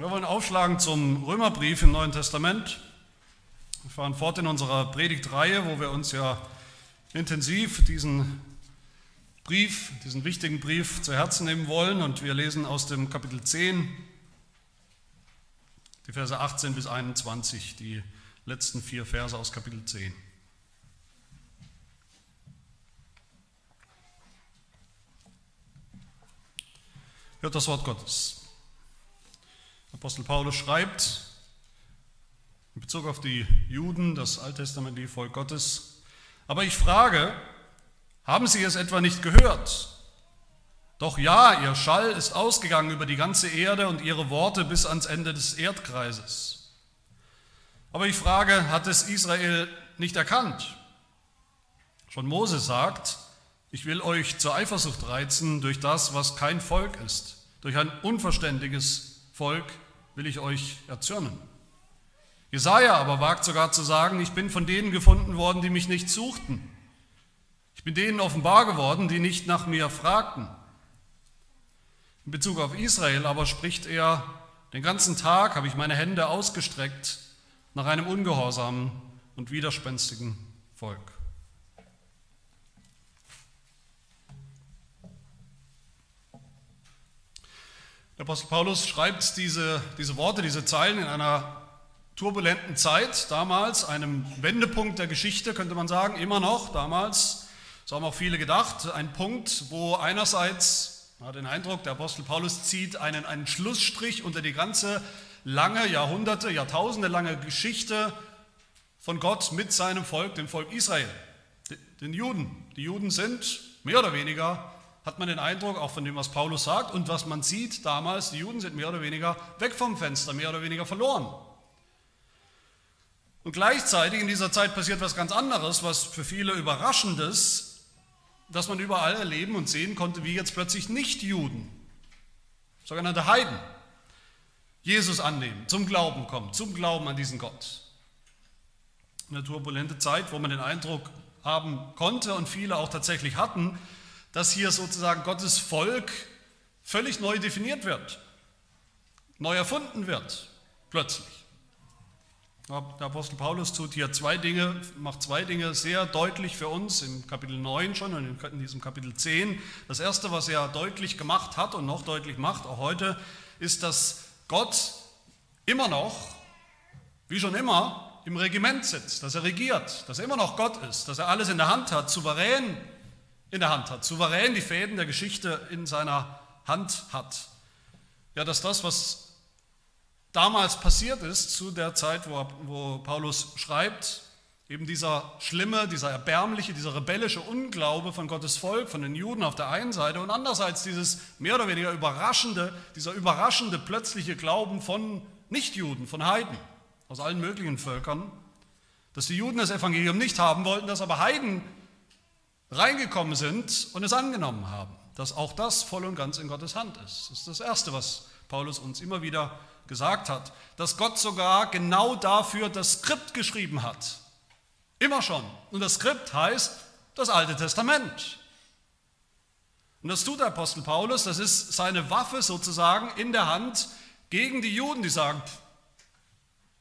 Wir wollen aufschlagen zum Römerbrief im Neuen Testament. Wir fahren fort in unserer Predigtreihe, wo wir uns ja intensiv diesen Brief, diesen wichtigen Brief zu Herzen nehmen wollen. Und wir lesen aus dem Kapitel 10, die Verse 18 bis 21, die letzten vier Verse aus Kapitel 10. Hört das Wort Gottes. Apostel Paulus schreibt in Bezug auf die Juden, das alttestamentliche Volk Gottes, aber ich frage, haben Sie es etwa nicht gehört? Doch ja, Ihr Schall ist ausgegangen über die ganze Erde und Ihre Worte bis ans Ende des Erdkreises. Aber ich frage, hat es Israel nicht erkannt? Schon Mose sagt, ich will euch zur Eifersucht reizen durch das, was kein Volk ist, durch ein unverständiges Volk, will ich euch erzürnen. Jesaja aber wagt sogar zu sagen, ich bin von denen gefunden worden, die mich nicht suchten. Ich bin denen offenbar geworden, die nicht nach mir fragten. In Bezug auf Israel aber spricht er, den ganzen Tag habe ich meine Hände ausgestreckt nach einem ungehorsamen und widerspenstigen Volk. Der Apostel Paulus schreibt diese, diese Worte, diese Zeilen in einer turbulenten Zeit, damals, einem Wendepunkt der Geschichte, könnte man sagen, immer noch damals. So haben auch viele gedacht, ein Punkt, wo einerseits, man hat den Eindruck, der Apostel Paulus zieht einen, einen Schlussstrich unter die ganze lange, Jahrhunderte, Jahrtausende lange Geschichte von Gott mit seinem Volk, dem Volk Israel, den Juden. Die Juden sind mehr oder weniger hat man den Eindruck, auch von dem, was Paulus sagt und was man sieht damals, die Juden sind mehr oder weniger weg vom Fenster, mehr oder weniger verloren. Und gleichzeitig in dieser Zeit passiert was ganz anderes, was für viele Überraschendes, dass man überall erleben und sehen konnte, wie jetzt plötzlich Nicht-Juden, sogenannte Heiden, Jesus annehmen, zum Glauben kommen, zum Glauben an diesen Gott. Eine turbulente Zeit, wo man den Eindruck haben konnte und viele auch tatsächlich hatten, dass hier sozusagen Gottes Volk völlig neu definiert wird, neu erfunden wird, plötzlich. Der Apostel Paulus tut hier zwei Dinge, macht zwei Dinge sehr deutlich für uns im Kapitel 9 schon und in diesem Kapitel 10. Das erste, was er deutlich gemacht hat und noch deutlich macht, auch heute, ist, dass Gott immer noch, wie schon immer, im Regiment sitzt, dass er regiert, dass er immer noch Gott ist, dass er alles in der Hand hat, souverän in der Hand hat, souverän die Fäden der Geschichte in seiner Hand hat. Ja, dass das, was damals passiert ist, zu der Zeit, wo, wo Paulus schreibt, eben dieser schlimme, dieser erbärmliche, dieser rebellische Unglaube von Gottes Volk, von den Juden auf der einen Seite und andererseits dieses mehr oder weniger überraschende, dieser überraschende plötzliche Glauben von Nichtjuden, von Heiden aus allen möglichen Völkern, dass die Juden das Evangelium nicht haben wollten, dass aber Heiden reingekommen sind und es angenommen haben, dass auch das voll und ganz in Gottes Hand ist. Das ist das Erste, was Paulus uns immer wieder gesagt hat, dass Gott sogar genau dafür das Skript geschrieben hat. Immer schon. Und das Skript heißt das Alte Testament. Und das tut der Apostel Paulus, das ist seine Waffe sozusagen in der Hand gegen die Juden, die sagen,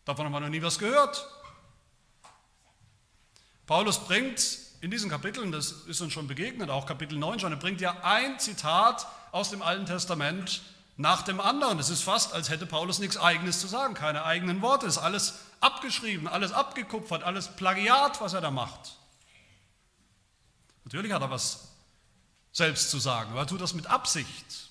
davon haben wir noch nie was gehört. Paulus bringt in diesen Kapiteln, das ist uns schon begegnet, auch Kapitel 9 schon, er bringt ja ein Zitat aus dem Alten Testament nach dem anderen. Es ist fast, als hätte Paulus nichts Eigenes zu sagen, keine eigenen Worte. Es ist alles abgeschrieben, alles abgekupfert, alles Plagiat, was er da macht. Natürlich hat er was selbst zu sagen, aber er tut das mit Absicht.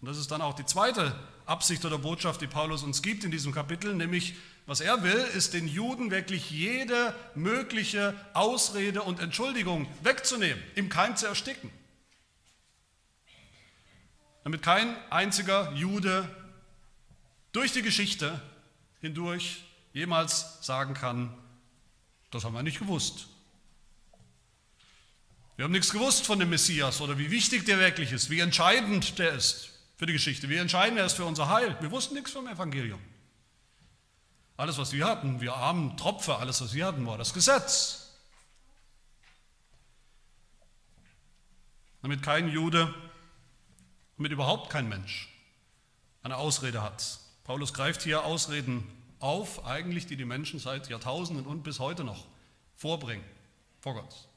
Und das ist dann auch die zweite Absicht oder Botschaft, die Paulus uns gibt in diesem Kapitel, nämlich was er will, ist den Juden wirklich jede mögliche Ausrede und Entschuldigung wegzunehmen, im Keim zu ersticken. Damit kein einziger Jude durch die Geschichte hindurch jemals sagen kann, das haben wir nicht gewusst. Wir haben nichts gewusst von dem Messias oder wie wichtig der wirklich ist, wie entscheidend der ist für die Geschichte, wie entscheidend er ist für unser Heil. Wir wussten nichts vom Evangelium. Alles, was wir hatten, wir armen Tropfer, alles, was wir hatten, war das Gesetz. Damit kein Jude, damit überhaupt kein Mensch eine Ausrede hat Paulus greift hier Ausreden auf, eigentlich, die die Menschen seit Jahrtausenden und bis heute noch vorbringen vor Gott.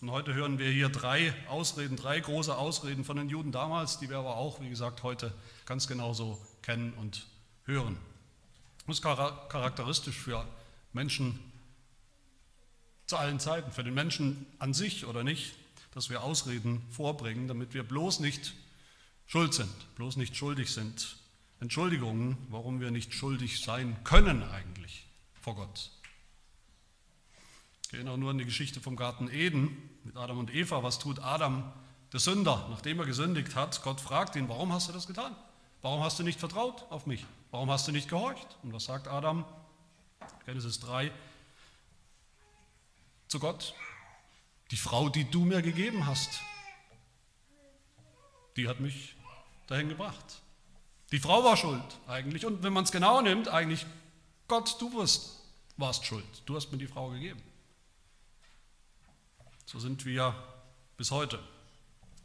Und heute hören wir hier drei Ausreden, drei große Ausreden von den Juden damals, die wir aber auch, wie gesagt, heute ganz genauso kennen und hören. Das ist charakteristisch für Menschen zu allen Zeiten, für den Menschen an sich oder nicht, dass wir Ausreden vorbringen, damit wir bloß nicht schuld sind, bloß nicht schuldig sind. Entschuldigungen, warum wir nicht schuldig sein können eigentlich vor Gott. Ich erinnere nur an die Geschichte vom Garten Eden mit Adam und Eva. Was tut Adam, der Sünder, nachdem er gesündigt hat? Gott fragt ihn, warum hast du das getan? Warum hast du nicht vertraut auf mich? Warum hast du nicht gehorcht? Und was sagt Adam? Genesis 3 zu Gott. Die Frau, die du mir gegeben hast, die hat mich dahin gebracht. Die Frau war schuld eigentlich. Und wenn man es genau nimmt, eigentlich Gott, du warst, warst schuld. Du hast mir die Frau gegeben. So sind wir bis heute.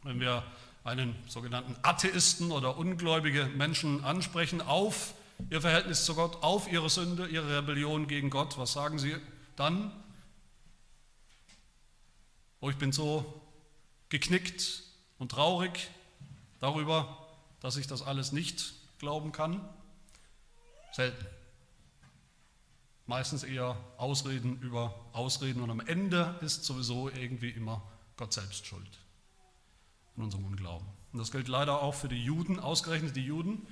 Wenn wir einen sogenannten Atheisten oder ungläubige Menschen ansprechen auf ihr Verhältnis zu Gott, auf ihre Sünde, ihre Rebellion gegen Gott, was sagen sie dann? Oh, ich bin so geknickt und traurig darüber, dass ich das alles nicht glauben kann. Selten. Meistens eher Ausreden über Ausreden und am Ende ist sowieso irgendwie immer Gott selbst schuld in unserem Unglauben. Und das gilt leider auch für die Juden, ausgerechnet die Juden.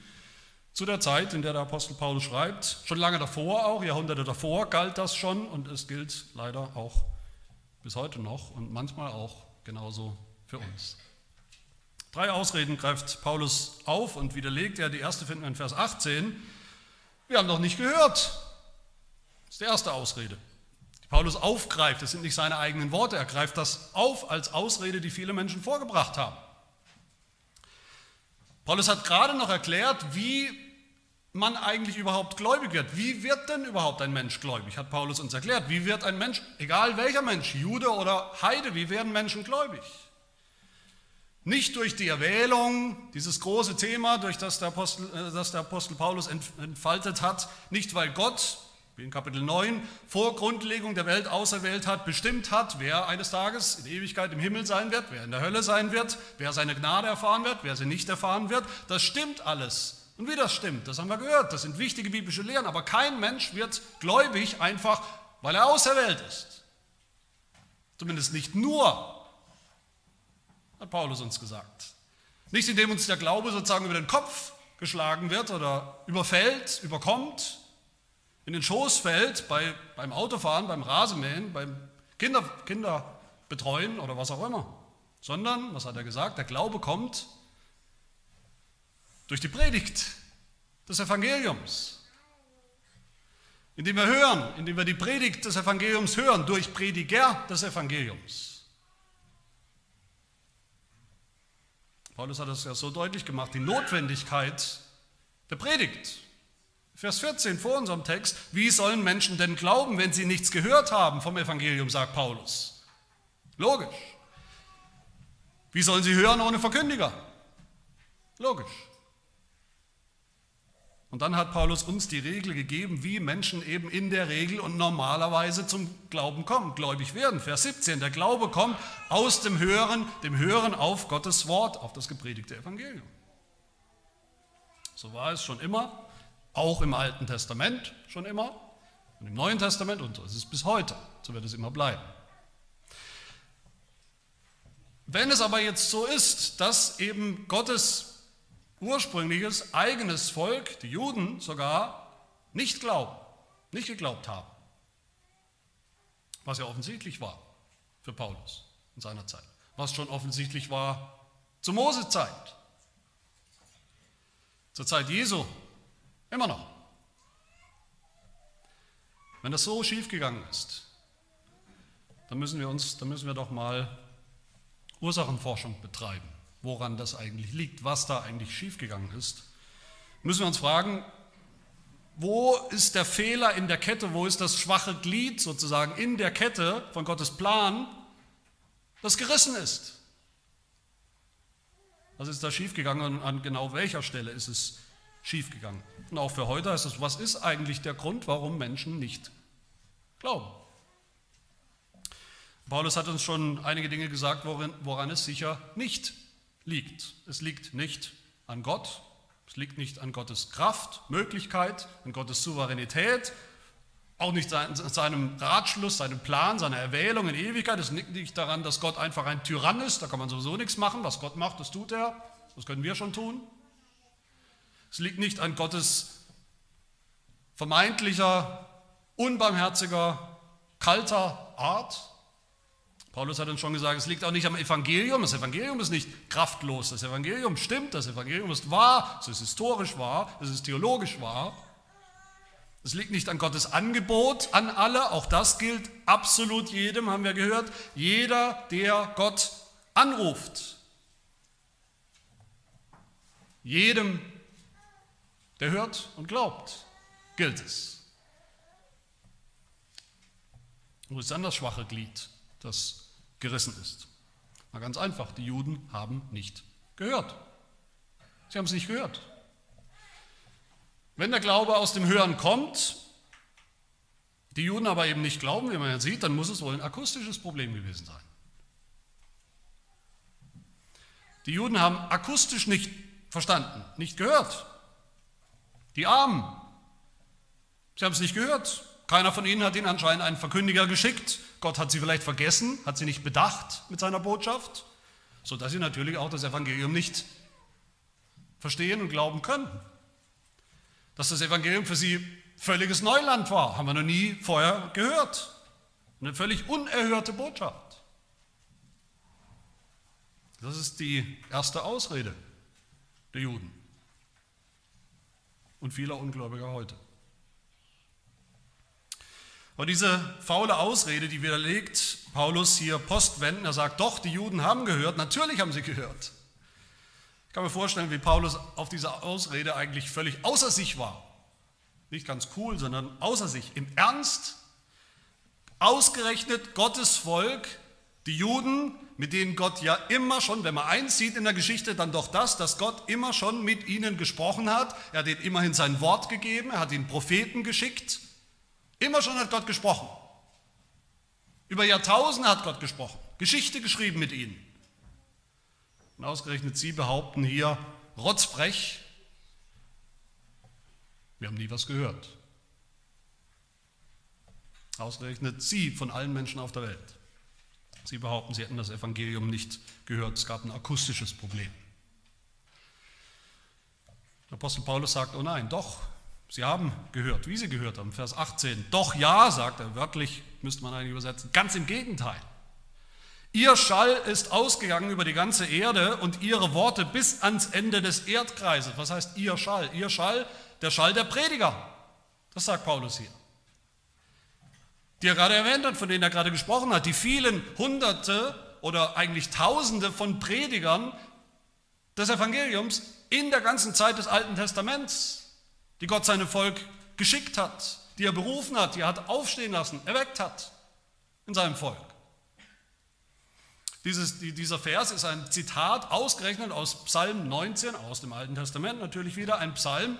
Zu der Zeit, in der der Apostel Paulus schreibt, schon lange davor auch, Jahrhunderte davor galt das schon und es gilt leider auch bis heute noch und manchmal auch genauso für uns. Drei Ausreden greift Paulus auf und widerlegt er. Die erste finden wir in Vers 18. Wir haben doch nicht gehört. Das ist die erste Ausrede, die Paulus aufgreift. Das sind nicht seine eigenen Worte. Er greift das auf als Ausrede, die viele Menschen vorgebracht haben. Paulus hat gerade noch erklärt, wie man eigentlich überhaupt gläubig wird. Wie wird denn überhaupt ein Mensch gläubig? Hat Paulus uns erklärt. Wie wird ein Mensch, egal welcher Mensch, Jude oder Heide, wie werden Menschen gläubig? Nicht durch die Erwählung, dieses große Thema, durch das der Apostel, äh, das der Apostel Paulus entfaltet hat, nicht weil Gott in Kapitel 9, vor Grundlegung der Welt auserwählt hat, bestimmt hat, wer eines Tages in Ewigkeit im Himmel sein wird, wer in der Hölle sein wird, wer seine Gnade erfahren wird, wer sie nicht erfahren wird. Das stimmt alles. Und wie das stimmt, das haben wir gehört. Das sind wichtige biblische Lehren. Aber kein Mensch wird gläubig einfach, weil er auserwählt ist. Zumindest nicht nur, hat Paulus uns gesagt. Nicht indem uns der Glaube sozusagen über den Kopf geschlagen wird oder überfällt, überkommt, in den Schoß fällt bei, beim Autofahren, beim Rasenmähen, beim Kinder, Kinderbetreuen oder was auch immer. Sondern, was hat er gesagt, der Glaube kommt durch die Predigt des Evangeliums. Indem wir hören, indem wir die Predigt des Evangeliums hören, durch Prediger des Evangeliums. Paulus hat es ja so deutlich gemacht, die Notwendigkeit der Predigt. Vers 14 vor unserem Text, wie sollen Menschen denn glauben, wenn sie nichts gehört haben vom Evangelium, sagt Paulus. Logisch. Wie sollen sie hören ohne Verkündiger? Logisch. Und dann hat Paulus uns die Regel gegeben, wie Menschen eben in der Regel und normalerweise zum Glauben kommen, gläubig werden. Vers 17, der Glaube kommt aus dem Hören, dem Hören auf Gottes Wort, auf das gepredigte Evangelium. So war es schon immer auch im Alten Testament schon immer und im Neuen Testament und so ist es bis heute. So wird es immer bleiben. Wenn es aber jetzt so ist, dass eben Gottes ursprüngliches eigenes Volk, die Juden sogar, nicht glauben, nicht geglaubt haben, was ja offensichtlich war für Paulus in seiner Zeit, was schon offensichtlich war zur Mosezeit, zur Zeit Jesu Immer noch. Wenn das so schief gegangen ist, dann müssen wir uns, dann müssen wir doch mal Ursachenforschung betreiben, woran das eigentlich liegt, was da eigentlich schiefgegangen ist. Müssen wir uns fragen, wo ist der Fehler in der Kette, wo ist das schwache Glied sozusagen in der Kette von Gottes Plan, das gerissen ist? Was ist da schiefgegangen und an genau welcher Stelle ist es schiefgegangen. Und auch für heute heißt es, was ist eigentlich der Grund, warum Menschen nicht glauben? Paulus hat uns schon einige Dinge gesagt, worin, woran es sicher nicht liegt. Es liegt nicht an Gott, es liegt nicht an Gottes Kraft, Möglichkeit, an Gottes Souveränität, auch nicht an seinem Ratschluss, seinem Plan, seiner Erwählung in Ewigkeit. Es liegt nicht daran, dass Gott einfach ein Tyrann ist, da kann man sowieso nichts machen. Was Gott macht, das tut er, das können wir schon tun. Es liegt nicht an Gottes vermeintlicher, unbarmherziger, kalter Art, Paulus hat uns schon gesagt, es liegt auch nicht am Evangelium. Das Evangelium ist nicht kraftlos. Das Evangelium stimmt. Das Evangelium ist wahr. Es ist historisch wahr. Es ist theologisch wahr. Es liegt nicht an Gottes Angebot an alle. Auch das gilt absolut jedem, haben wir gehört. Jeder, der Gott anruft. Jedem, der hört und glaubt, gilt es. Wo ist dann das schwache Glied, das gerissen ist. Na ganz einfach, die Juden haben nicht gehört. Sie haben es nicht gehört. Wenn der Glaube aus dem Hören kommt, die Juden aber eben nicht glauben, wie man ja sieht, dann muss es wohl ein akustisches Problem gewesen sein. Die Juden haben akustisch nicht verstanden, nicht gehört. Die Armen, sie haben es nicht gehört. Keiner von ihnen hat ihnen anscheinend einen Verkündiger geschickt, Gott hat sie vielleicht vergessen, hat sie nicht bedacht mit seiner Botschaft, sodass sie natürlich auch das Evangelium nicht verstehen und glauben können. Dass das Evangelium für sie völliges Neuland war, haben wir noch nie vorher gehört. Eine völlig unerhörte Botschaft. Das ist die erste Ausrede der Juden und vieler Ungläubiger heute. Aber diese faule Ausrede, die widerlegt Paulus hier postwenden, er sagt, doch, die Juden haben gehört, natürlich haben sie gehört. Ich kann mir vorstellen, wie Paulus auf diese Ausrede eigentlich völlig außer sich war. Nicht ganz cool, sondern außer sich. Im Ernst, ausgerechnet Gottes Volk, die Juden, mit denen Gott ja immer schon, wenn man einzieht in der Geschichte, dann doch das, dass Gott immer schon mit ihnen gesprochen hat. Er hat ihnen immerhin sein Wort gegeben, er hat ihnen Propheten geschickt. Immer schon hat Gott gesprochen. Über Jahrtausende hat Gott gesprochen, Geschichte geschrieben mit ihnen. Und ausgerechnet Sie behaupten hier rotzfrech, wir haben nie was gehört. Ausgerechnet Sie von allen Menschen auf der Welt. Sie behaupten, Sie hätten das Evangelium nicht gehört. Es gab ein akustisches Problem. Der Apostel Paulus sagt, oh nein, doch, Sie haben gehört, wie Sie gehört haben. Vers 18. Doch ja, sagt er wörtlich, müsste man eigentlich übersetzen. Ganz im Gegenteil. Ihr Schall ist ausgegangen über die ganze Erde und ihre Worte bis ans Ende des Erdkreises. Was heißt ihr Schall? Ihr Schall, der Schall der Prediger. Das sagt Paulus hier. Die er gerade erwähnt hat, von denen er gerade gesprochen hat. Die vielen Hunderte oder eigentlich Tausende von Predigern des Evangeliums in der ganzen Zeit des Alten Testaments die Gott seinem Volk geschickt hat, die er berufen hat, die er hat aufstehen lassen, erweckt hat in seinem Volk. Dieses, dieser Vers ist ein Zitat ausgerechnet aus Psalm 19, aus dem Alten Testament natürlich wieder, ein Psalm,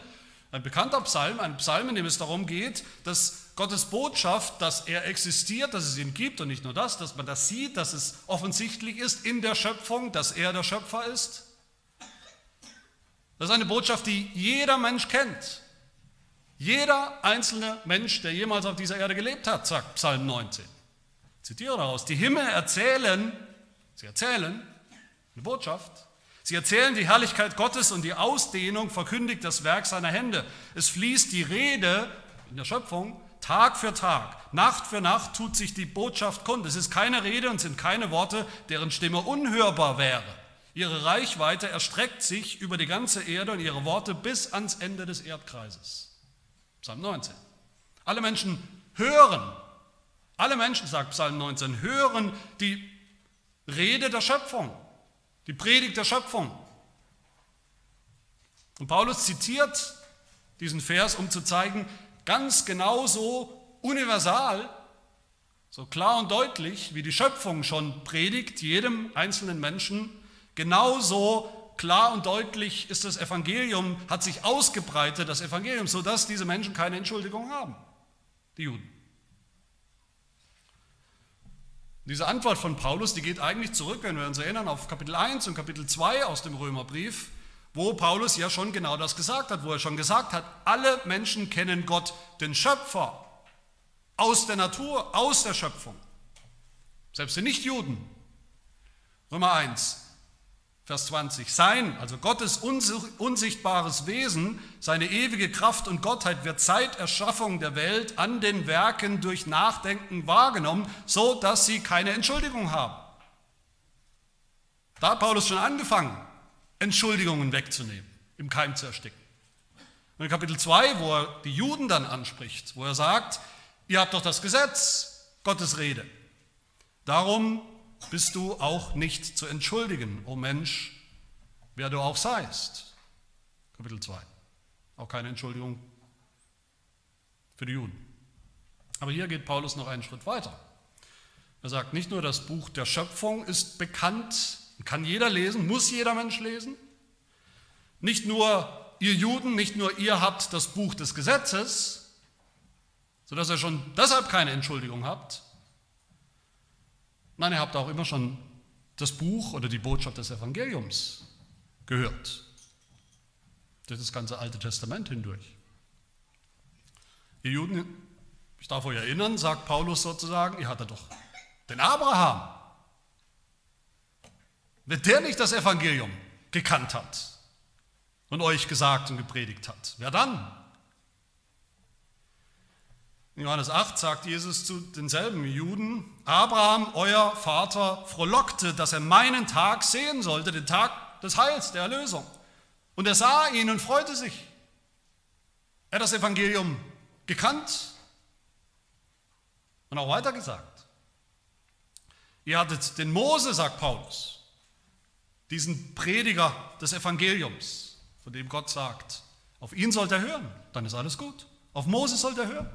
ein bekannter Psalm, ein Psalm, in dem es darum geht, dass Gottes Botschaft, dass er existiert, dass es ihn gibt und nicht nur das, dass man das sieht, dass es offensichtlich ist in der Schöpfung, dass er der Schöpfer ist. Das ist eine Botschaft, die jeder Mensch kennt. Jeder einzelne Mensch, der jemals auf dieser Erde gelebt hat, sagt Psalm 19. Ich zitiere daraus, die Himmel erzählen, sie erzählen eine Botschaft, sie erzählen die Herrlichkeit Gottes und die Ausdehnung verkündigt das Werk seiner Hände. Es fließt die Rede in der Schöpfung Tag für Tag, Nacht für Nacht tut sich die Botschaft kund. Es ist keine Rede und sind keine Worte, deren Stimme unhörbar wäre. Ihre Reichweite erstreckt sich über die ganze Erde und ihre Worte bis ans Ende des Erdkreises. Psalm 19. Alle Menschen hören, alle Menschen, sagt Psalm 19, hören die Rede der Schöpfung, die Predigt der Schöpfung. Und Paulus zitiert diesen Vers, um zu zeigen, ganz genauso universal, so klar und deutlich, wie die Schöpfung schon predigt, jedem einzelnen Menschen, genauso klar und deutlich ist das Evangelium, hat sich ausgebreitet, das Evangelium, sodass diese Menschen keine Entschuldigung haben, die Juden. Diese Antwort von Paulus, die geht eigentlich zurück, wenn wir uns erinnern, auf Kapitel 1 und Kapitel 2 aus dem Römerbrief, wo Paulus ja schon genau das gesagt hat, wo er schon gesagt hat, alle Menschen kennen Gott, den Schöpfer, aus der Natur, aus der Schöpfung. Selbst die Nichtjuden. Römer 1, Vers 20. Sein, also Gottes unsichtbares Wesen, seine ewige Kraft und Gottheit wird seit Erschaffung der Welt an den Werken durch Nachdenken wahrgenommen, so dass sie keine Entschuldigung haben. Da hat Paulus schon angefangen, Entschuldigungen wegzunehmen, im Keim zu ersticken. Und in Kapitel 2, wo er die Juden dann anspricht, wo er sagt, ihr habt doch das Gesetz, Gottes Rede. Darum bist du auch nicht zu entschuldigen, o oh Mensch, wer du auch seist. Kapitel 2. Auch keine Entschuldigung für die Juden. Aber hier geht Paulus noch einen Schritt weiter. Er sagt, nicht nur das Buch der Schöpfung ist bekannt, kann jeder lesen, muss jeder Mensch lesen. Nicht nur ihr Juden, nicht nur ihr habt das Buch des Gesetzes, sodass ihr schon deshalb keine Entschuldigung habt, Nein, ihr habt auch immer schon das Buch oder die Botschaft des Evangeliums gehört. Durch das ganze Alte Testament hindurch. Ihr Juden, ich darf euch erinnern, sagt Paulus sozusagen, ihr hattet doch den Abraham. Wenn der nicht das Evangelium gekannt hat und euch gesagt und gepredigt hat, wer dann? In Johannes 8 sagt Jesus zu denselben Juden, Abraham, euer Vater, frohlockte, dass er meinen Tag sehen sollte, den Tag des Heils, der Erlösung. Und er sah ihn und freute sich. Er hat das Evangelium gekannt und auch weitergesagt. Ihr hattet den Mose, sagt Paulus, diesen Prediger des Evangeliums, von dem Gott sagt, auf ihn sollt er hören, dann ist alles gut. Auf Mose sollt er hören.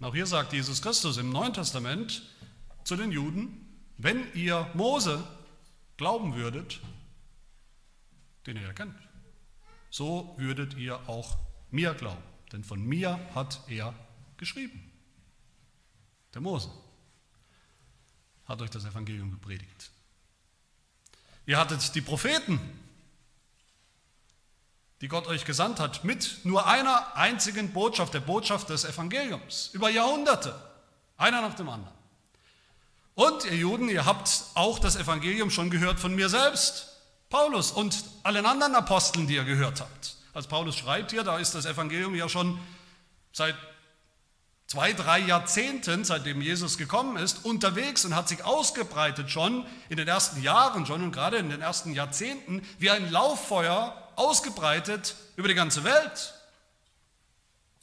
Und auch hier sagt Jesus Christus im Neuen Testament zu den Juden, wenn ihr Mose glauben würdet, den ihr kennt, so würdet ihr auch mir glauben. Denn von mir hat er geschrieben. Der Mose hat euch das Evangelium gepredigt. Ihr hattet die Propheten, die Gott euch gesandt hat, mit nur einer einzigen Botschaft, der Botschaft des Evangeliums, über Jahrhunderte, einer nach dem anderen. Und ihr Juden, ihr habt auch das Evangelium schon gehört von mir selbst, Paulus und allen anderen Aposteln, die ihr gehört habt. Als Paulus schreibt hier, da ist das Evangelium ja schon seit zwei, drei Jahrzehnten, seitdem Jesus gekommen ist, unterwegs und hat sich ausgebreitet schon in den ersten Jahren schon und gerade in den ersten Jahrzehnten wie ein Lauffeuer ausgebreitet über die ganze Welt.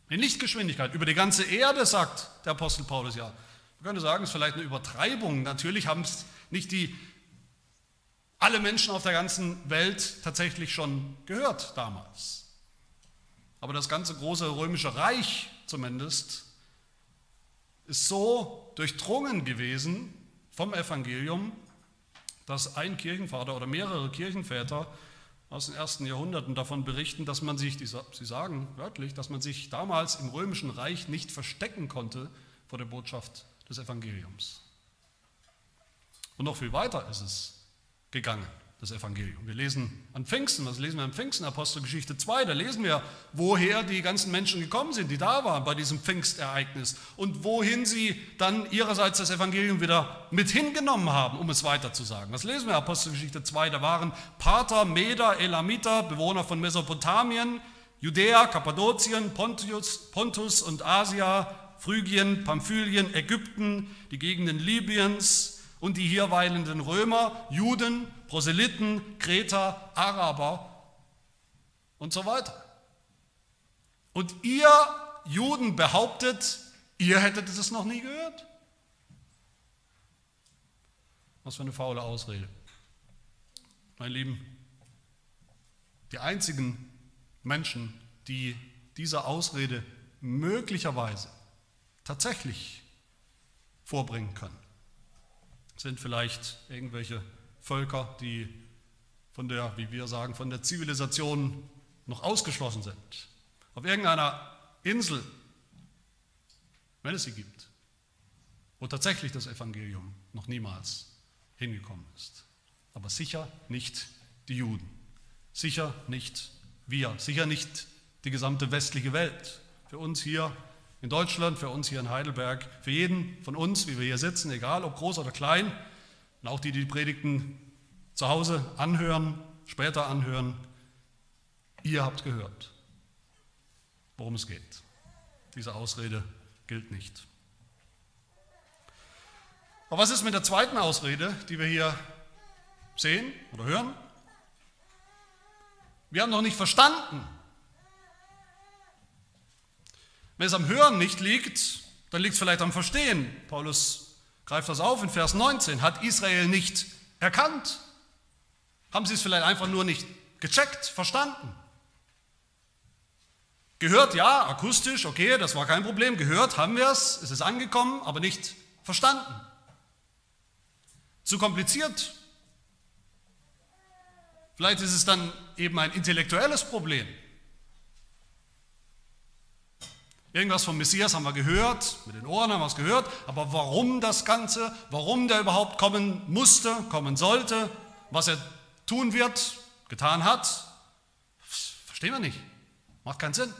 In Lichtgeschwindigkeit, über die ganze Erde, sagt der Apostel Paulus ja. Man könnte sagen, es ist vielleicht eine Übertreibung. Natürlich haben es nicht die, alle Menschen auf der ganzen Welt tatsächlich schon gehört damals. Aber das ganze große römische Reich zumindest ist so durchdrungen gewesen vom Evangelium, dass ein Kirchenvater oder mehrere Kirchenväter aus den ersten Jahrhunderten davon berichten, dass man sich, sie sagen wörtlich, dass man sich damals im römischen Reich nicht verstecken konnte vor der Botschaft des Evangeliums. Und noch viel weiter ist es gegangen das Evangelium. Wir lesen an Pfingsten, was lesen wir an Pfingsten? Apostelgeschichte 2, da lesen wir, woher die ganzen Menschen gekommen sind, die da waren bei diesem Pfingstereignis und wohin sie dann ihrerseits das Evangelium wieder mit hingenommen haben, um es weiter zu sagen. Was lesen wir? Apostelgeschichte 2, da waren Pater, Meder, Elamiter, Bewohner von Mesopotamien, Judäa, Kappadokien, Pontus, Pontus und Asia, Phrygien, Pamphylien, Ägypten, die Gegenden Libyens, und die hier weilenden Römer, Juden, Proselyten, Kreter, Araber und so weiter. Und ihr Juden behauptet, ihr hättet es noch nie gehört. Was für eine faule Ausrede. Meine Lieben, die einzigen Menschen, die diese Ausrede möglicherweise tatsächlich vorbringen können, sind vielleicht irgendwelche Völker, die von der, wie wir sagen, von der Zivilisation noch ausgeschlossen sind. Auf irgendeiner Insel, wenn es sie gibt, wo tatsächlich das Evangelium noch niemals hingekommen ist. Aber sicher nicht die Juden, sicher nicht wir, sicher nicht die gesamte westliche Welt. Für uns hier in Deutschland, für uns hier in Heidelberg, für jeden von uns, wie wir hier sitzen, egal ob groß oder klein, und auch die, die die Predigten zu Hause anhören, später anhören, ihr habt gehört, worum es geht. Diese Ausrede gilt nicht. Aber was ist mit der zweiten Ausrede, die wir hier sehen oder hören? Wir haben noch nicht verstanden. Wenn es am Hören nicht liegt, dann liegt es vielleicht am Verstehen. Paulus greift das auf in Vers 19. Hat Israel nicht erkannt? Haben sie es vielleicht einfach nur nicht gecheckt, verstanden? Gehört, ja, akustisch, okay, das war kein Problem. Gehört haben wir es, es ist angekommen, aber nicht verstanden. Zu kompliziert. Vielleicht ist es dann eben ein intellektuelles Problem. Irgendwas vom Messias haben wir gehört, mit den Ohren haben wir es gehört, aber warum das Ganze, warum der überhaupt kommen musste, kommen sollte, was er tun wird, getan hat, verstehen wir nicht. Macht keinen Sinn.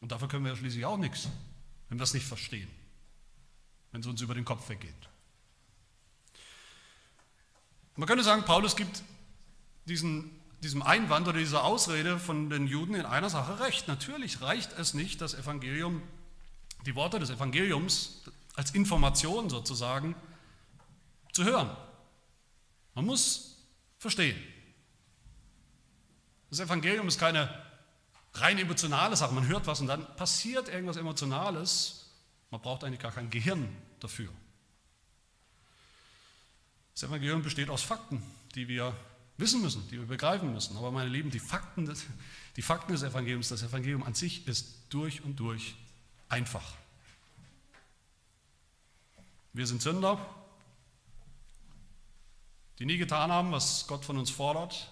Und dafür können wir ja schließlich auch nichts, wenn wir es nicht verstehen, wenn es uns über den Kopf weggeht. Man könnte sagen, Paulus gibt diesen, diesem Einwand oder dieser Ausrede von den Juden in einer Sache recht. Natürlich reicht es nicht, das Evangelium, die Worte des Evangeliums als Information sozusagen zu hören. Man muss verstehen. Das Evangelium ist keine rein emotionale Sache. Man hört was und dann passiert irgendwas Emotionales. Man braucht eigentlich gar kein Gehirn dafür. Das Evangelium besteht aus Fakten, die wir wissen müssen, die wir begreifen müssen. Aber meine Lieben, die Fakten des, die Fakten des Evangeliums, das Evangelium an sich ist durch und durch einfach. Wir sind Sünder, die nie getan haben, was Gott von uns fordert.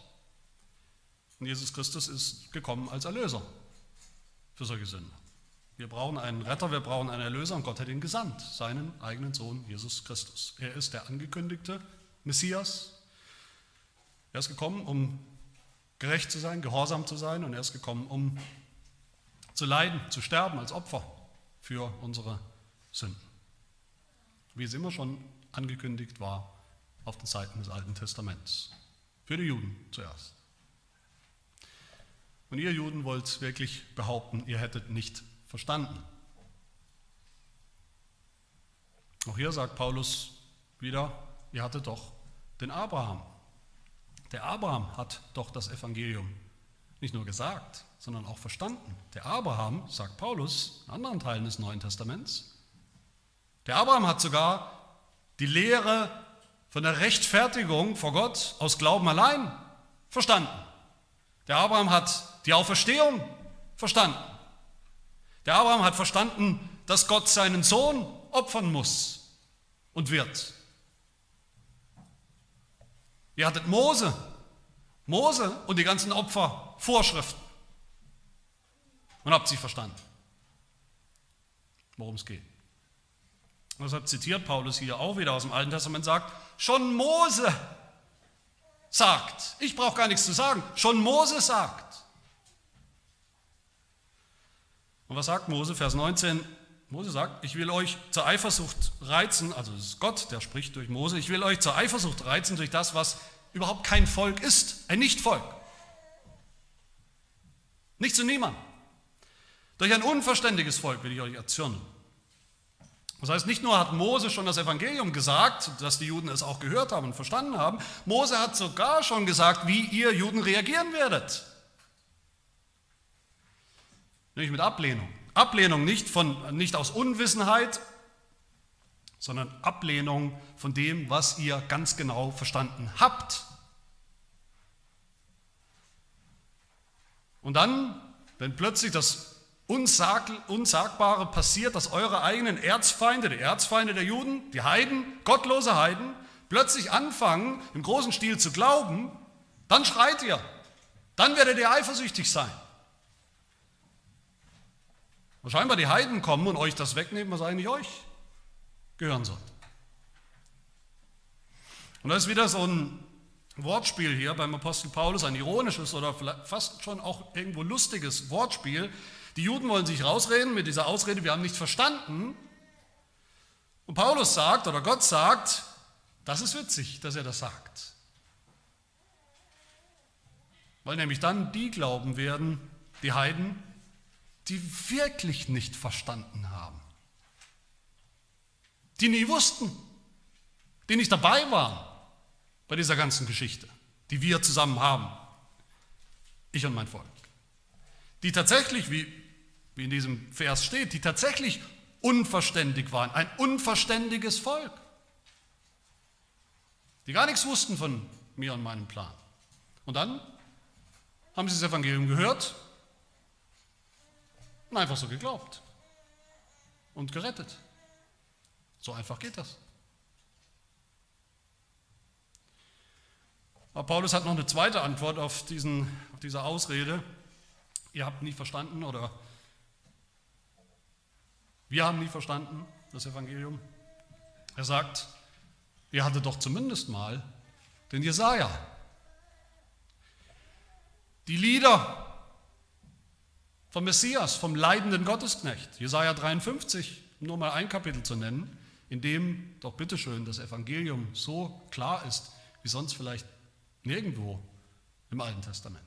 Und Jesus Christus ist gekommen als Erlöser für solche Sünder. Wir brauchen einen Retter, wir brauchen einen Erlöser und Gott hat ihn gesandt, seinen eigenen Sohn Jesus Christus. Er ist der angekündigte Messias. Er ist gekommen, um gerecht zu sein, gehorsam zu sein und er ist gekommen, um zu leiden, zu sterben als Opfer für unsere Sünden. Wie es immer schon angekündigt war auf den Seiten des Alten Testaments. Für die Juden zuerst. Und ihr Juden wollt wirklich behaupten, ihr hättet nicht verstanden. Auch hier sagt Paulus wieder, ihr hattet doch den Abraham. Der Abraham hat doch das Evangelium nicht nur gesagt, sondern auch verstanden. Der Abraham, sagt Paulus in anderen Teilen des Neuen Testaments, der Abraham hat sogar die Lehre von der Rechtfertigung vor Gott aus Glauben allein verstanden. Der Abraham hat die Auferstehung verstanden. Der Abraham hat verstanden, dass Gott seinen Sohn opfern muss und wird. Ihr hattet Mose, Mose und die ganzen Opfervorschriften und habt sie verstanden, worum es geht. Und deshalb zitiert Paulus hier auch wieder aus dem Alten Testament, sagt, schon Mose sagt, ich brauche gar nichts zu sagen, schon Mose sagt. Und was sagt Mose? Vers 19, Mose sagt, ich will euch zur Eifersucht reizen, also es ist Gott, der spricht durch Mose, ich will euch zur Eifersucht reizen durch das, was überhaupt kein Volk ist, ein Nichtvolk. Nicht zu niemand. Durch ein unverständiges Volk will ich euch erzürnen. Das heißt, nicht nur hat Mose schon das Evangelium gesagt, dass die Juden es auch gehört haben und verstanden haben, Mose hat sogar schon gesagt, wie ihr Juden reagieren werdet. Nämlich mit Ablehnung. Ablehnung nicht, von, nicht aus Unwissenheit, sondern Ablehnung von dem, was ihr ganz genau verstanden habt. Und dann, wenn plötzlich das Unsag, Unsagbare passiert, dass eure eigenen Erzfeinde, die Erzfeinde der Juden, die Heiden, gottlose Heiden, plötzlich anfangen, im großen Stil zu glauben, dann schreit ihr. Dann werdet ihr eifersüchtig sein. Wahrscheinlich die Heiden kommen und euch das wegnehmen, was eigentlich euch gehören sollte. Und das ist wieder so ein Wortspiel hier beim Apostel Paulus, ein ironisches oder fast schon auch irgendwo lustiges Wortspiel. Die Juden wollen sich rausreden mit dieser Ausrede, wir haben nicht verstanden. Und Paulus sagt, oder Gott sagt, das ist witzig, dass er das sagt. Weil nämlich dann die glauben werden, die Heiden, die wirklich nicht verstanden haben. Die nie wussten, die nicht dabei waren bei dieser ganzen Geschichte, die wir zusammen haben, ich und mein Volk. Die tatsächlich, wie, wie in diesem Vers steht, die tatsächlich unverständig waren, ein unverständiges Volk, die gar nichts wussten von mir und meinem Plan. Und dann haben sie das Evangelium gehört und einfach so geglaubt und gerettet. So einfach geht das. Aber Paulus hat noch eine zweite Antwort auf, diesen, auf diese Ausrede. Ihr habt nie verstanden oder wir haben nie verstanden das Evangelium. Er sagt, ihr hattet doch zumindest mal den Jesaja. Die Lieder vom Messias, vom leidenden Gottesknecht, Jesaja 53, um nur mal ein Kapitel zu nennen, in dem doch bitteschön das Evangelium so klar ist, wie sonst vielleicht Nirgendwo im Alten Testament.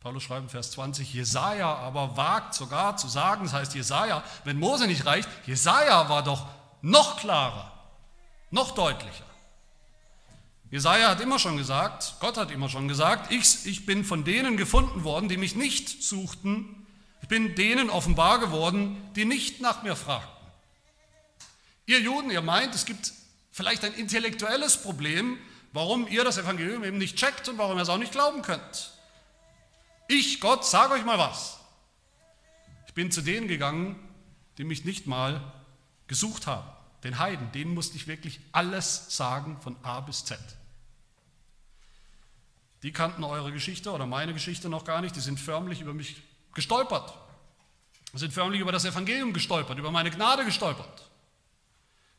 Paulus schreibt in Vers 20, Jesaja aber wagt sogar zu sagen, das heißt Jesaja, wenn Mose nicht reicht, Jesaja war doch noch klarer, noch deutlicher. Jesaja hat immer schon gesagt, Gott hat immer schon gesagt, ich, ich bin von denen gefunden worden, die mich nicht suchten. Ich bin denen offenbar geworden, die nicht nach mir fragten. Ihr Juden, ihr meint, es gibt vielleicht ein intellektuelles Problem, warum ihr das Evangelium eben nicht checkt und warum ihr es auch nicht glauben könnt. Ich, Gott, sage euch mal was. Ich bin zu denen gegangen, die mich nicht mal gesucht haben. Den Heiden, denen musste ich wirklich alles sagen von A bis Z. Die kannten eure Geschichte oder meine Geschichte noch gar nicht, die sind förmlich über mich gestolpert. Die sind förmlich über das Evangelium gestolpert, über meine Gnade gestolpert.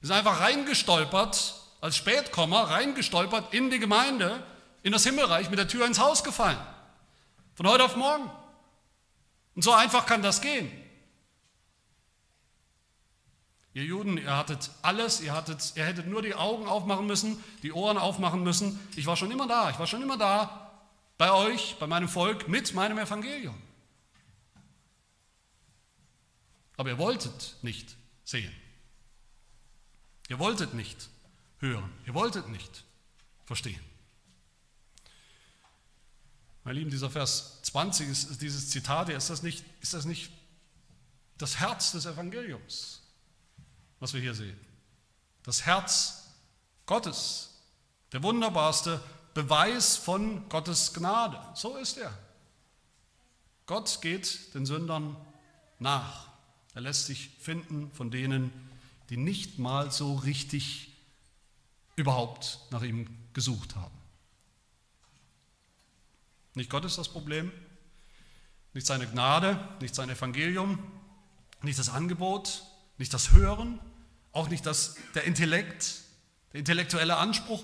Die sind einfach reingestolpert als Spätkommer reingestolpert in die Gemeinde, in das Himmelreich, mit der Tür ins Haus gefallen. Von heute auf morgen. Und so einfach kann das gehen. Ihr Juden, ihr hattet alles, ihr, hattet, ihr hättet nur die Augen aufmachen müssen, die Ohren aufmachen müssen. Ich war schon immer da, ich war schon immer da bei euch, bei meinem Volk, mit meinem Evangelium. Aber ihr wolltet nicht sehen. Ihr wolltet nicht hören. Ihr wolltet nicht verstehen. Meine Lieben, dieser Vers 20 ist dieses Zitat, ist das, nicht, ist das nicht das Herz des Evangeliums, was wir hier sehen? Das Herz Gottes, der wunderbarste Beweis von Gottes Gnade. So ist er. Gott geht den Sündern nach. Er lässt sich finden von denen, die nicht mal so richtig überhaupt nach ihm gesucht haben. Nicht Gott ist das Problem, nicht seine Gnade, nicht sein Evangelium, nicht das Angebot, nicht das Hören, auch nicht das, der Intellekt, der intellektuelle Anspruch,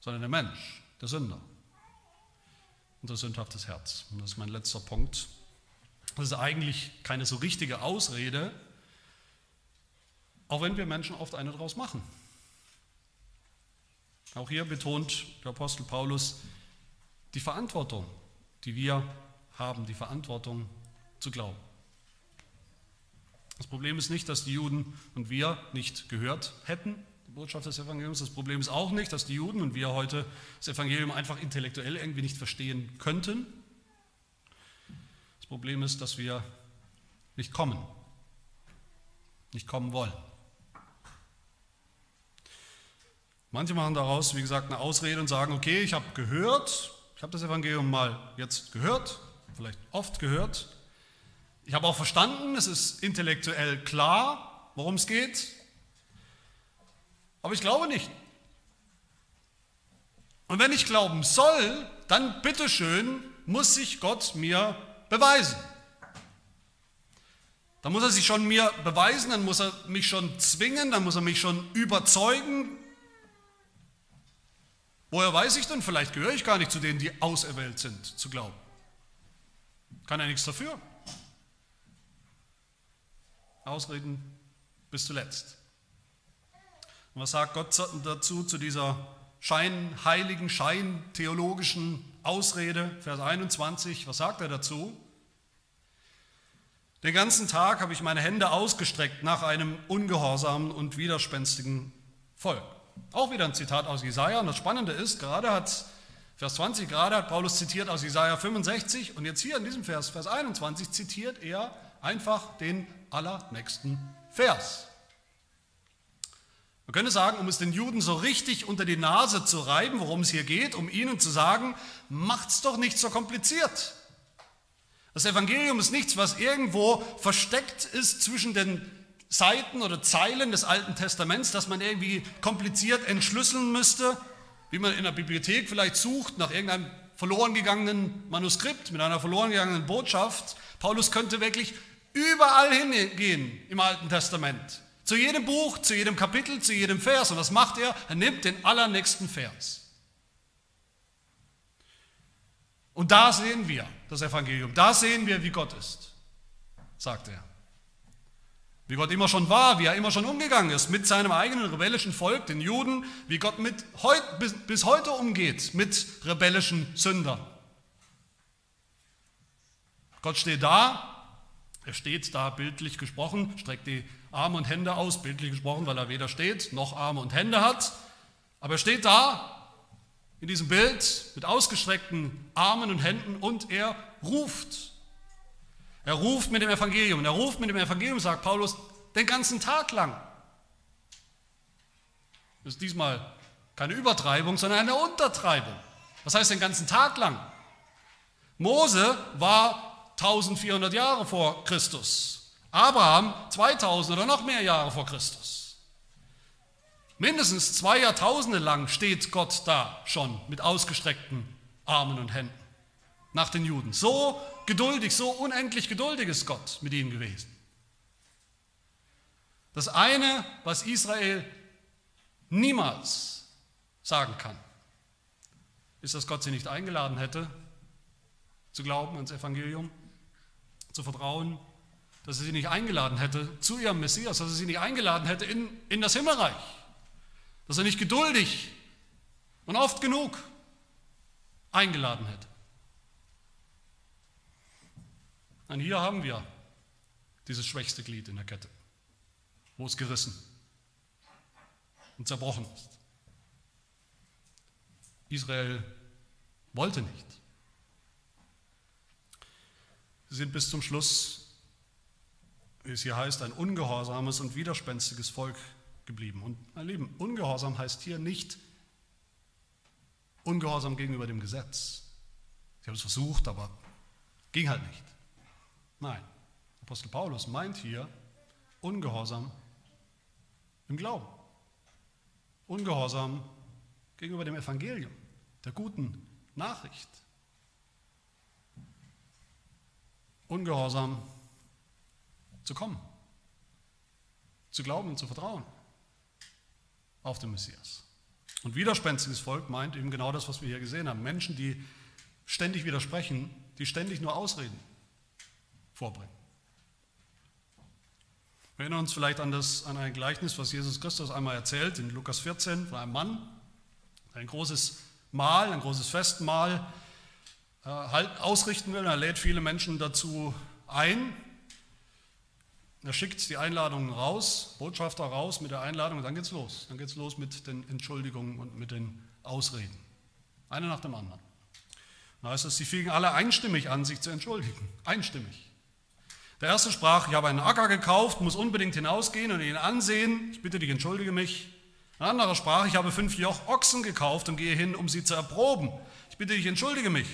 sondern der Mensch, der Sünder und das sündhaftes Herz. Und das ist mein letzter Punkt. Das ist eigentlich keine so richtige Ausrede, auch wenn wir Menschen oft eine daraus machen. Auch hier betont der Apostel Paulus die Verantwortung, die wir haben, die Verantwortung zu glauben. Das Problem ist nicht, dass die Juden und wir nicht gehört hätten, die Botschaft des Evangeliums. Das Problem ist auch nicht, dass die Juden und wir heute das Evangelium einfach intellektuell irgendwie nicht verstehen könnten. Das Problem ist, dass wir nicht kommen, nicht kommen wollen. Manche machen daraus, wie gesagt, eine Ausrede und sagen, okay, ich habe gehört, ich habe das Evangelium mal jetzt gehört, vielleicht oft gehört. Ich habe auch verstanden, es ist intellektuell klar, worum es geht. Aber ich glaube nicht. Und wenn ich glauben soll, dann bitteschön muss sich Gott mir beweisen. Dann muss er sich schon mir beweisen, dann muss er mich schon zwingen, dann muss er mich schon überzeugen. Woher weiß ich denn? Vielleicht gehöre ich gar nicht zu denen, die auserwählt sind, zu glauben. Kann er nichts dafür. Ausreden bis zuletzt. Und was sagt Gott dazu, zu dieser scheinheiligen, scheintheologischen Ausrede? Vers 21, was sagt er dazu? Den ganzen Tag habe ich meine Hände ausgestreckt nach einem ungehorsamen und widerspenstigen Volk. Auch wieder ein Zitat aus Jesaja. Und das Spannende ist, gerade hat, Vers 20, gerade hat Paulus zitiert aus Jesaja 65 und jetzt hier in diesem Vers, Vers 21, zitiert er einfach den allernächsten Vers. Man könnte sagen, um es den Juden so richtig unter die Nase zu reiben, worum es hier geht, um ihnen zu sagen, macht's doch nicht so kompliziert. Das Evangelium ist nichts, was irgendwo versteckt ist zwischen den Seiten oder Zeilen des Alten Testaments, das man irgendwie kompliziert entschlüsseln müsste, wie man in der Bibliothek vielleicht sucht nach irgendeinem verloren gegangenen Manuskript mit einer verloren gegangenen Botschaft. Paulus könnte wirklich überall hingehen im Alten Testament. Zu jedem Buch, zu jedem Kapitel, zu jedem Vers. Und was macht er? Er nimmt den allernächsten Vers. Und da sehen wir das Evangelium, da sehen wir, wie Gott ist, sagt er. Wie Gott immer schon war, wie er immer schon umgegangen ist mit seinem eigenen rebellischen Volk, den Juden, wie Gott mit heut, bis, bis heute umgeht mit rebellischen Sündern. Gott steht da, er steht da bildlich gesprochen, streckt die Arme und Hände aus, bildlich gesprochen, weil er weder steht noch Arme und Hände hat, aber er steht da in diesem Bild mit ausgestreckten Armen und Händen und er ruft. Er ruft mit dem Evangelium. Und er ruft mit dem Evangelium, sagt Paulus, den ganzen Tag lang. Das ist diesmal keine Übertreibung, sondern eine Untertreibung. Was heißt den ganzen Tag lang? Mose war 1400 Jahre vor Christus. Abraham 2000 oder noch mehr Jahre vor Christus. Mindestens zwei Jahrtausende lang steht Gott da schon mit ausgestreckten Armen und Händen nach den Juden. So geduldig, so unendlich geduldig ist Gott mit ihnen gewesen. Das eine, was Israel niemals sagen kann, ist, dass Gott sie nicht eingeladen hätte, zu glauben ans Evangelium, zu vertrauen, dass er sie nicht eingeladen hätte zu ihrem Messias, dass er sie nicht eingeladen hätte in, in das Himmelreich dass er nicht geduldig und oft genug eingeladen hätte. Und hier haben wir dieses schwächste Glied in der Kette, wo es gerissen und zerbrochen ist. Israel wollte nicht. Sie sind bis zum Schluss, wie es hier heißt, ein ungehorsames und widerspenstiges Volk geblieben. Und mein Lieben, Ungehorsam heißt hier nicht Ungehorsam gegenüber dem Gesetz. Sie haben es versucht, aber ging halt nicht. Nein, Apostel Paulus meint hier Ungehorsam im Glauben. Ungehorsam gegenüber dem Evangelium, der guten Nachricht. Ungehorsam zu kommen, zu glauben und zu vertrauen auf den Messias. Und widerspenstiges Volk meint eben genau das, was wir hier gesehen haben. Menschen, die ständig widersprechen, die ständig nur Ausreden vorbringen. Wir erinnern uns vielleicht an, das, an ein Gleichnis, was Jesus Christus einmal erzählt in Lukas 14 von einem Mann, ein großes Mahl, ein großes Festmahl ausrichten will. Er lädt viele Menschen dazu ein, er schickt die Einladungen raus, Botschafter raus mit der Einladung und dann geht's los. Dann geht's los mit den Entschuldigungen und mit den Ausreden. Eine nach dem anderen. Da heißt es, sie fingen alle einstimmig an, sich zu entschuldigen. Einstimmig. Der erste sprach, ich habe einen Acker gekauft, muss unbedingt hinausgehen und ihn ansehen. Ich bitte dich, entschuldige mich. Ein anderer sprach, ich habe fünf Joch Ochsen gekauft und gehe hin, um sie zu erproben. Ich bitte dich, entschuldige mich.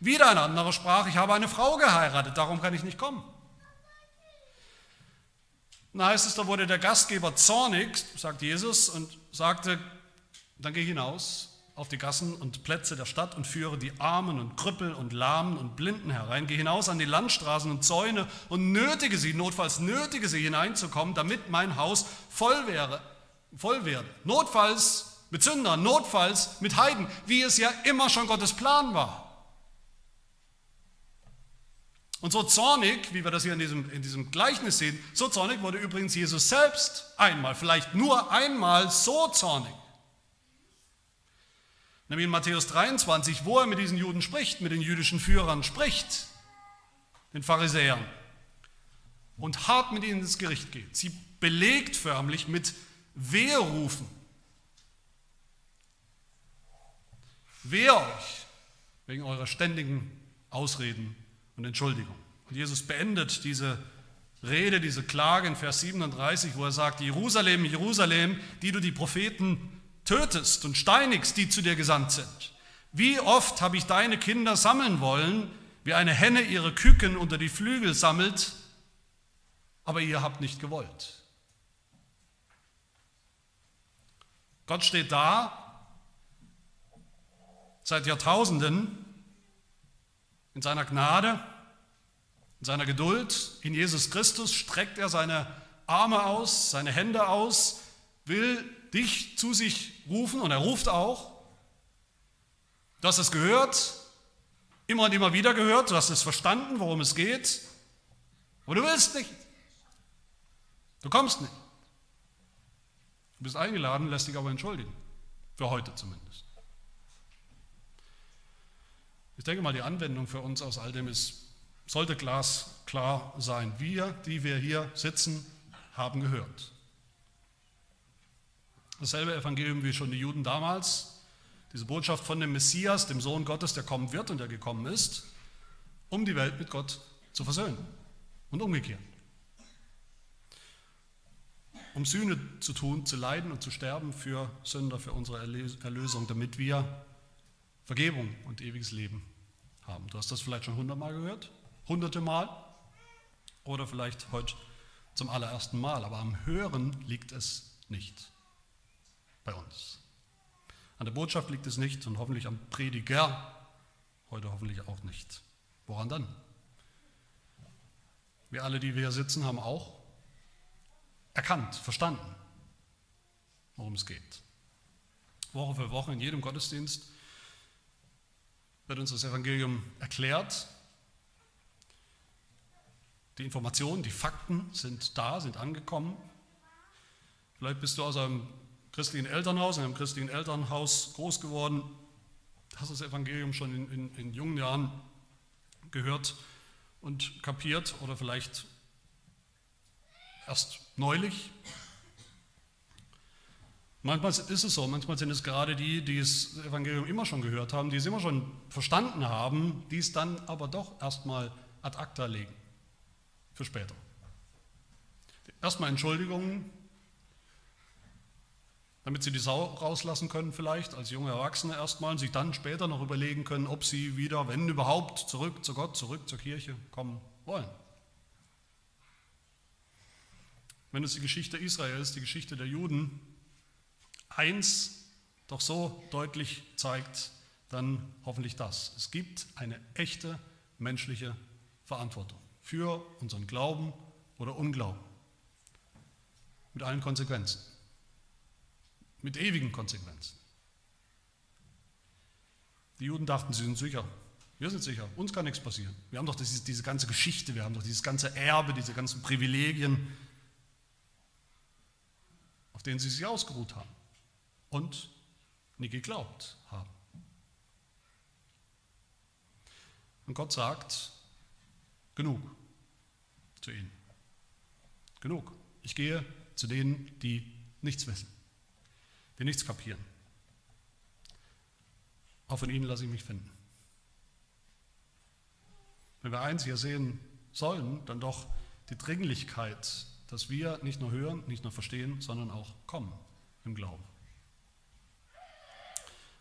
Wieder ein anderer sprach, ich habe eine Frau geheiratet, darum kann ich nicht kommen. Und da heißt es, da wurde der Gastgeber zornig, sagt Jesus, und sagte, dann geh hinaus auf die Gassen und Plätze der Stadt und führe die Armen und Krüppel und Lahmen und Blinden herein. Geh hinaus an die Landstraßen und Zäune und nötige sie, notfalls nötige sie hineinzukommen, damit mein Haus voll wäre, voll werde. Notfalls mit Sündern, notfalls mit Heiden, wie es ja immer schon Gottes Plan war. Und so zornig, wie wir das hier in diesem, in diesem Gleichnis sehen, so zornig wurde übrigens Jesus selbst einmal, vielleicht nur einmal so zornig. Nämlich in Matthäus 23, wo er mit diesen Juden spricht, mit den jüdischen Führern spricht, den Pharisäern, und hart mit ihnen ins Gericht geht. Sie belegt förmlich mit Weherufen. Wehe euch wegen eurer ständigen Ausreden und Entschuldigung. Und Jesus beendet diese Rede, diese Klage in Vers 37, wo er sagt, Jerusalem, Jerusalem, die du die Propheten tötest und steinigst, die zu dir gesandt sind. Wie oft habe ich deine Kinder sammeln wollen, wie eine Henne ihre Küken unter die Flügel sammelt, aber ihr habt nicht gewollt. Gott steht da seit Jahrtausenden in seiner Gnade, in seiner Geduld, in Jesus Christus streckt er seine Arme aus, seine Hände aus, will dich zu sich rufen und er ruft auch. Du hast es gehört, immer und immer wieder gehört, du hast es verstanden, worum es geht, aber du willst nicht. Du kommst nicht. Du bist eingeladen, lässt dich aber entschuldigen. Für heute zumindest. Ich denke mal, die Anwendung für uns aus all dem ist, sollte glasklar sein. Wir, die wir hier sitzen, haben gehört. Dasselbe Evangelium wie schon die Juden damals. Diese Botschaft von dem Messias, dem Sohn Gottes, der kommen wird und der gekommen ist, um die Welt mit Gott zu versöhnen und umgekehrt. Um Sühne zu tun, zu leiden und zu sterben für Sünder, für unsere Erlösung, damit wir Vergebung und ewiges Leben haben. Du hast das vielleicht schon hundertmal gehört, hunderte Mal oder vielleicht heute zum allerersten Mal, aber am Hören liegt es nicht bei uns. An der Botschaft liegt es nicht und hoffentlich am Prediger, heute hoffentlich auch nicht. Woran dann? Wir alle, die wir hier sitzen, haben auch erkannt, verstanden, worum es geht. Woche für Woche in jedem Gottesdienst wird uns das Evangelium erklärt. Die Informationen, die Fakten sind da, sind angekommen. Vielleicht bist du aus einem christlichen Elternhaus, in einem christlichen Elternhaus groß geworden, hast das Evangelium schon in, in, in jungen Jahren gehört und kapiert oder vielleicht erst neulich. Manchmal ist es so, manchmal sind es gerade die, die das Evangelium immer schon gehört haben, die es immer schon verstanden haben, die es dann aber doch erstmal ad acta legen. Für später. Erstmal Entschuldigungen, damit sie die Sau rauslassen können vielleicht als junge Erwachsene erstmal und sich dann später noch überlegen können, ob sie wieder, wenn überhaupt, zurück zu Gott, zurück zur Kirche kommen wollen. Wenn es die Geschichte Israels, die Geschichte der Juden, eins doch so deutlich zeigt, dann hoffentlich das. Es gibt eine echte menschliche Verantwortung für unseren Glauben oder Unglauben. Mit allen Konsequenzen mit ewigen Konsequenzen. Die Juden dachten, sie sind sicher. Wir sind sicher, uns kann nichts passieren. Wir haben doch diese, diese ganze Geschichte, wir haben doch dieses ganze Erbe, diese ganzen Privilegien, auf denen sie sich ausgeruht haben und nie geglaubt haben. Und Gott sagt, genug zu ihnen. Genug. Ich gehe zu denen, die nichts wissen die nichts kapieren. Auch von ihnen lasse ich mich finden. Wenn wir eins hier sehen sollen, dann doch die Dringlichkeit, dass wir nicht nur hören, nicht nur verstehen, sondern auch kommen im Glauben.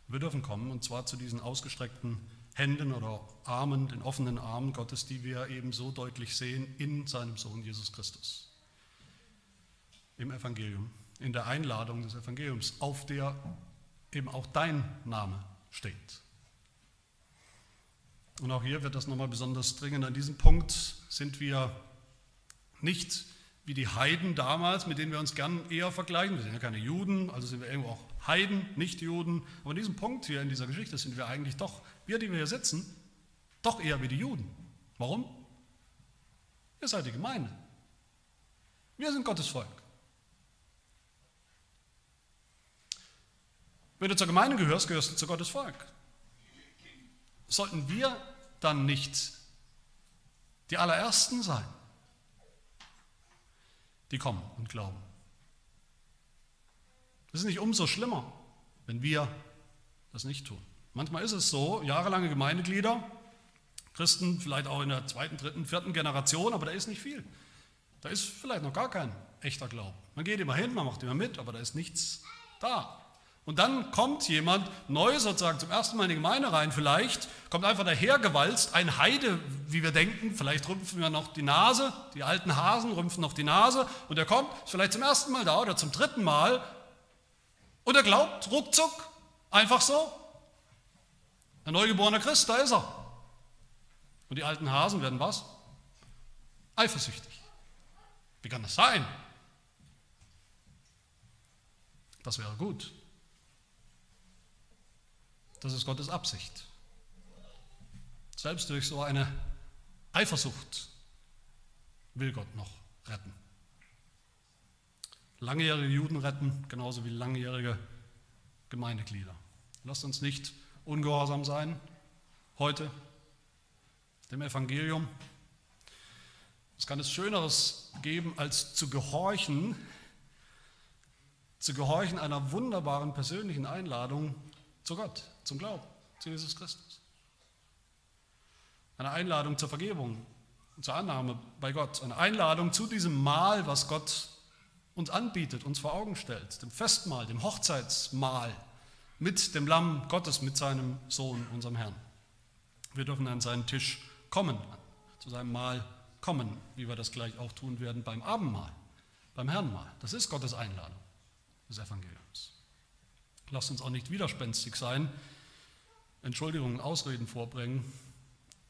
Wir dürfen kommen und zwar zu diesen ausgestreckten Händen oder Armen, den offenen Armen Gottes, die wir eben so deutlich sehen in seinem Sohn Jesus Christus. im Evangelium, in der Einladung des Evangeliums, auf der eben auch dein Name steht. Und auch hier wird das nochmal besonders dringend. An diesem Punkt sind wir nicht wie die Heiden damals, mit denen wir uns gern eher vergleichen. Wir sind ja keine Juden, also sind wir irgendwo auch Heiden, nicht Juden. Aber an diesem Punkt hier in dieser Geschichte sind wir eigentlich doch, wir, die wir hier sitzen, doch eher wie die Juden. Warum? Ihr seid die Gemeinde. Wir sind Gottes Volk. Wenn du zur Gemeinde gehörst, gehörst du zu Gottes Volk. Sollten wir dann nicht die allerersten sein, die kommen und glauben? Es ist nicht umso schlimmer, wenn wir das nicht tun. Manchmal ist es so, jahrelange Gemeindeglieder, Christen vielleicht auch in der zweiten, dritten, vierten Generation, aber da ist nicht viel. Da ist vielleicht noch gar kein echter Glauben. Man geht immer hin, man macht immer mit, aber da ist nichts da. Und dann kommt jemand neu sozusagen zum ersten Mal in die Gemeinde rein, vielleicht, kommt einfach dahergewalzt, ein Heide, wie wir denken, vielleicht rümpfen wir noch die Nase, die alten Hasen rümpfen noch die Nase und er kommt vielleicht zum ersten Mal da oder zum dritten Mal und er glaubt ruckzuck, einfach so. Ein neugeborener Christ, da ist er. Und die alten Hasen werden was? Eifersüchtig. Wie kann das sein? Das wäre gut. Das ist Gottes Absicht. Selbst durch so eine Eifersucht will Gott noch retten. Langjährige Juden retten, genauso wie langjährige Gemeindeglieder. Lasst uns nicht ungehorsam sein heute dem Evangelium. Es kann es Schöneres geben, als zu gehorchen, zu gehorchen einer wunderbaren persönlichen Einladung zu Gott, zum Glauben, zu Jesus Christus. Eine Einladung zur Vergebung, zur Annahme bei Gott, eine Einladung zu diesem Mahl, was Gott uns anbietet, uns vor Augen stellt, dem Festmahl, dem Hochzeitsmahl mit dem Lamm Gottes, mit seinem Sohn, unserem Herrn. Wir dürfen an seinen Tisch kommen, zu seinem Mahl kommen, wie wir das gleich auch tun werden beim Abendmahl, beim Herrnmahl. Das ist Gottes Einladung des Evangeliums. Lasst uns auch nicht widerspenstig sein, Entschuldigungen, Ausreden vorbringen,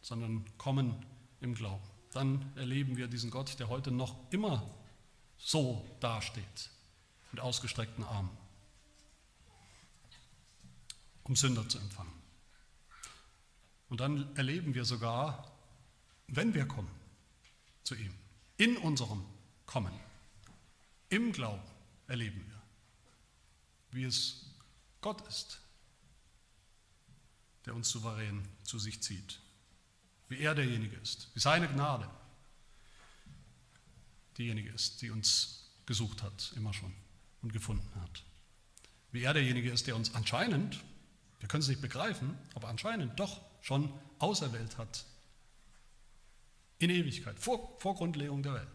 sondern kommen im Glauben. Dann erleben wir diesen Gott, der heute noch immer so dasteht, mit ausgestreckten Armen, um Sünder zu empfangen. Und dann erleben wir sogar, wenn wir kommen zu ihm, in unserem Kommen, im Glauben erleben wir, wie es Gott ist, der uns souverän zu sich zieht, wie er derjenige ist, wie seine Gnade diejenige ist, die uns gesucht hat, immer schon und gefunden hat. Wie er derjenige ist, der uns anscheinend, wir können es nicht begreifen, aber anscheinend doch schon auserwählt hat, in Ewigkeit, vor, vor Grundlegung der Welt,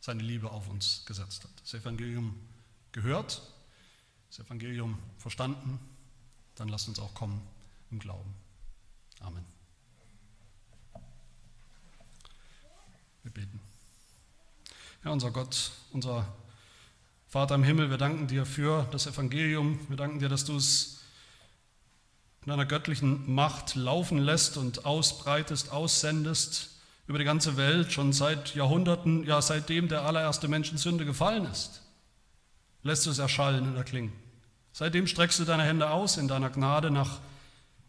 seine Liebe auf uns gesetzt hat. Das Evangelium gehört, das Evangelium verstanden, dann lasst uns auch kommen im Glauben. Amen. Wir beten. Ja, unser Gott, unser Vater im Himmel, wir danken dir für das Evangelium. Wir danken dir, dass du es in deiner göttlichen Macht laufen lässt und ausbreitest, aussendest über die ganze Welt, schon seit Jahrhunderten, ja seitdem der allererste Mensch in Sünde gefallen ist. Lässt du es erschallen und erklingen. Seitdem streckst du deine Hände aus in deiner Gnade nach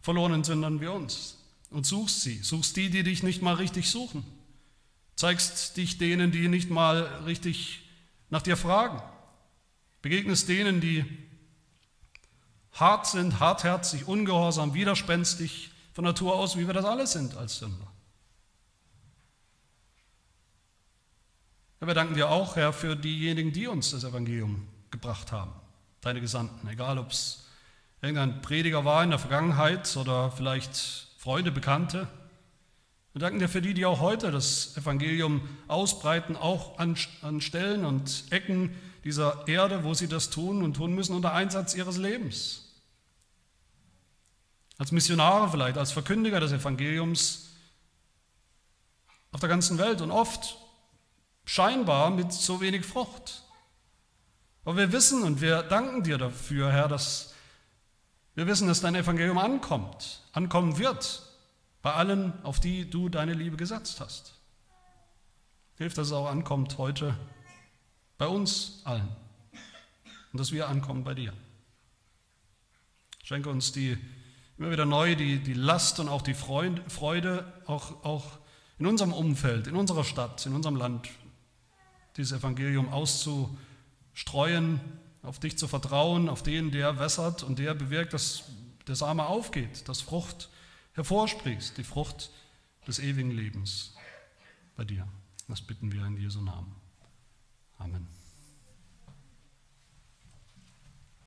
verlorenen Sündern wie uns und suchst sie, suchst die, die dich nicht mal richtig suchen zeigst dich denen, die nicht mal richtig nach dir fragen, begegnest denen, die hart sind, hartherzig, ungehorsam, widerspenstig von Natur aus, wie wir das alle sind als Sünder. Wir danken dir auch, Herr, für diejenigen, die uns das Evangelium gebracht haben, deine Gesandten, egal ob es irgendein Prediger war in der Vergangenheit oder vielleicht Freunde, Bekannte, wir danken dir für die, die auch heute das Evangelium ausbreiten, auch an, an Stellen und Ecken dieser Erde, wo sie das tun und tun müssen unter Einsatz ihres Lebens. Als Missionare vielleicht, als Verkündiger des Evangeliums auf der ganzen Welt und oft scheinbar mit so wenig Frucht. Aber wir wissen und wir danken dir dafür, Herr, dass wir wissen, dass dein Evangelium ankommt, ankommen wird bei allen, auf die du deine Liebe gesetzt hast. Hilf, dass es auch ankommt heute bei uns allen und dass wir ankommen bei dir. Schenke uns die immer wieder neu die, die Last und auch die Freude, auch, auch in unserem Umfeld, in unserer Stadt, in unserem Land, dieses Evangelium auszustreuen, auf dich zu vertrauen, auf den, der wässert und der bewirkt, dass der Same aufgeht, dass Frucht hervorsprießt, die Frucht des ewigen Lebens bei dir. Das bitten wir in Jesu Namen. Amen.